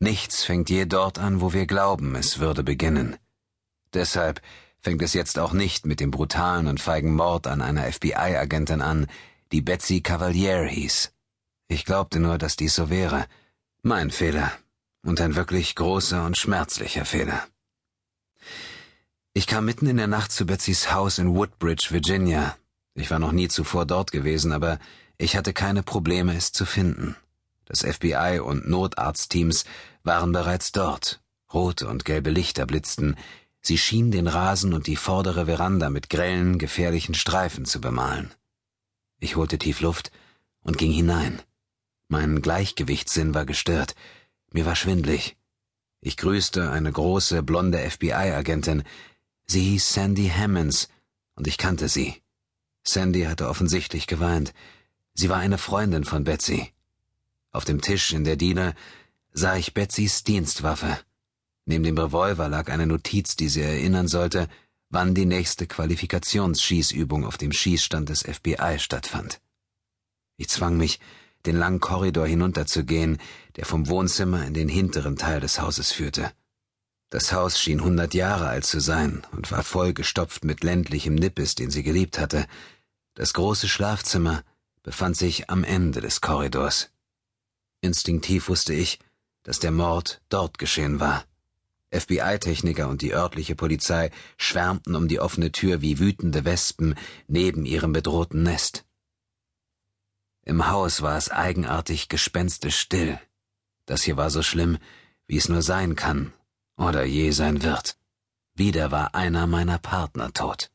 Nichts fängt je dort an, wo wir glauben, es würde beginnen. Deshalb fängt es jetzt auch nicht mit dem brutalen und feigen Mord an einer FBI-Agentin an, die Betsy Cavalier hieß. Ich glaubte nur, dass dies so wäre. Mein Fehler. Und ein wirklich großer und schmerzlicher Fehler. Ich kam mitten in der Nacht zu Betsys Haus in Woodbridge, Virginia. Ich war noch nie zuvor dort gewesen, aber ich hatte keine Probleme, es zu finden. Das FBI und Notarztteams waren bereits dort. Rote und gelbe Lichter blitzten. Sie schien den Rasen und die vordere Veranda mit grellen, gefährlichen Streifen zu bemalen. Ich holte tief Luft und ging hinein. Mein Gleichgewichtssinn war gestört. Mir war schwindlig. Ich grüßte eine große, blonde FBI-Agentin. Sie hieß Sandy Hammonds, und ich kannte sie. Sandy hatte offensichtlich geweint. Sie war eine Freundin von Betsy. Auf dem Tisch in der Diele sah ich Betsys Dienstwaffe. Neben dem Revolver lag eine Notiz, die sie erinnern sollte, wann die nächste Qualifikationsschießübung auf dem Schießstand des FBI stattfand. Ich zwang mich, den langen Korridor hinunterzugehen, der vom Wohnzimmer in den hinteren Teil des Hauses führte. Das Haus schien hundert Jahre alt zu sein und war vollgestopft mit ländlichem Nippes, den sie geliebt hatte. Das große Schlafzimmer befand sich am Ende des Korridors. Instinktiv wusste ich, dass der Mord dort geschehen war. FBI-Techniker und die örtliche Polizei schwärmten um die offene Tür wie wütende Wespen neben ihrem bedrohten Nest. Im Haus war es eigenartig gespenstisch still. Das hier war so schlimm, wie es nur sein kann oder je sein wird. Wieder war einer meiner Partner tot.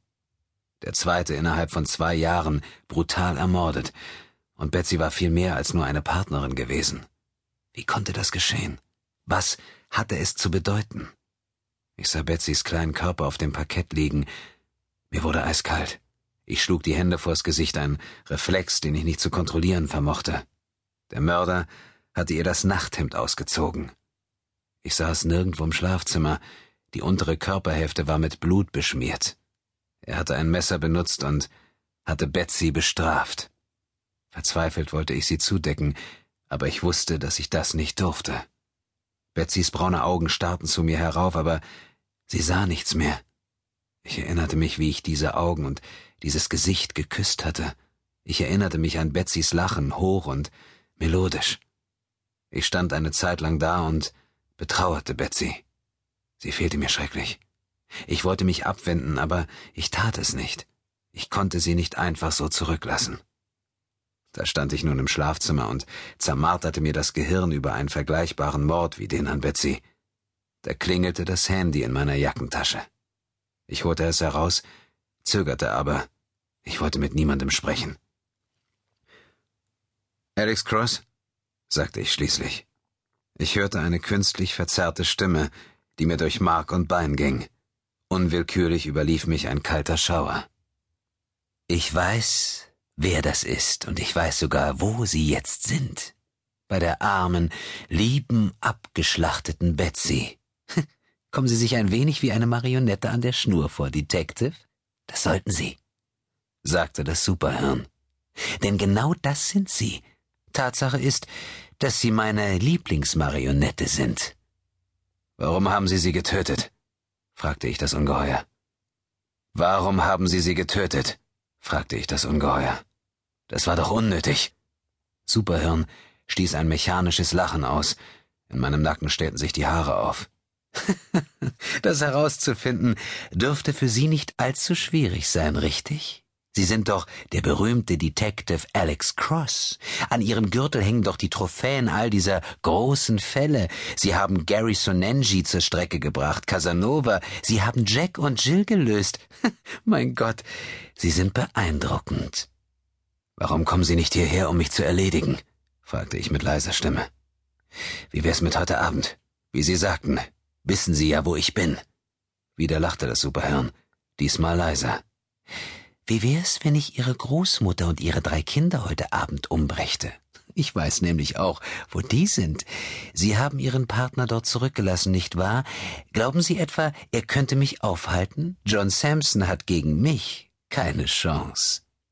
Der zweite innerhalb von zwei Jahren brutal ermordet, und Betsy war viel mehr als nur eine Partnerin gewesen. Wie konnte das geschehen? Was hatte es zu bedeuten? Ich sah Betsys kleinen Körper auf dem Parkett liegen. Mir wurde eiskalt. Ich schlug die Hände vors Gesicht, ein Reflex, den ich nicht zu kontrollieren vermochte. Der Mörder hatte ihr das Nachthemd ausgezogen. Ich saß nirgendwo im Schlafzimmer, die untere Körperhälfte war mit Blut beschmiert. Er hatte ein Messer benutzt und hatte Betsy bestraft. Verzweifelt wollte ich sie zudecken, aber ich wusste, dass ich das nicht durfte. Betsys braune Augen starrten zu mir herauf, aber sie sah nichts mehr. Ich erinnerte mich, wie ich diese Augen und dieses Gesicht geküsst hatte. Ich erinnerte mich an Betsys Lachen, hoch und melodisch. Ich stand eine Zeit lang da und betrauerte Betsy. Sie fehlte mir schrecklich. Ich wollte mich abwenden, aber ich tat es nicht. Ich konnte sie nicht einfach so zurücklassen. Da stand ich nun im Schlafzimmer und zermarterte mir das Gehirn über einen vergleichbaren Mord wie den an Betsy. Da klingelte das Handy in meiner Jackentasche. Ich holte es heraus, zögerte aber. Ich wollte mit niemandem sprechen. Alex Cross? sagte ich schließlich. Ich hörte eine künstlich verzerrte Stimme, die mir durch Mark und Bein ging. Unwillkürlich überlief mich ein kalter Schauer. Ich weiß, wer das ist, und ich weiß sogar, wo sie jetzt sind. Bei der armen, lieben, abgeschlachteten Betsy. Kommen Sie sich ein wenig wie eine Marionette an der Schnur vor, Detective? Das sollten Sie, sagte das Superhirn. Denn genau das sind Sie. Tatsache ist, dass Sie meine Lieblingsmarionette sind. Warum haben Sie sie getötet? fragte ich das Ungeheuer. Warum haben Sie sie getötet? Fragte ich das Ungeheuer. Das war doch unnötig. Superhirn stieß ein mechanisches Lachen aus. In meinem Nacken stellten sich die Haare auf. das herauszufinden dürfte für Sie nicht allzu schwierig sein, richtig? Sie sind doch der berühmte Detective Alex Cross. An Ihrem Gürtel hängen doch die Trophäen all dieser großen Fälle. Sie haben Gary Sonenji zur Strecke gebracht, Casanova. Sie haben Jack und Jill gelöst. mein Gott, Sie sind beeindruckend. Warum kommen Sie nicht hierher, um mich zu erledigen? fragte ich mit leiser Stimme. Wie wär's mit heute Abend? Wie Sie sagten, wissen Sie ja, wo ich bin. Wieder lachte das Superhirn, diesmal leiser. Wie wär's, wenn ich Ihre Großmutter und Ihre drei Kinder heute Abend umbrächte? Ich weiß nämlich auch, wo die sind. Sie haben Ihren Partner dort zurückgelassen, nicht wahr? Glauben Sie etwa, er könnte mich aufhalten? John Sampson hat gegen mich keine Chance.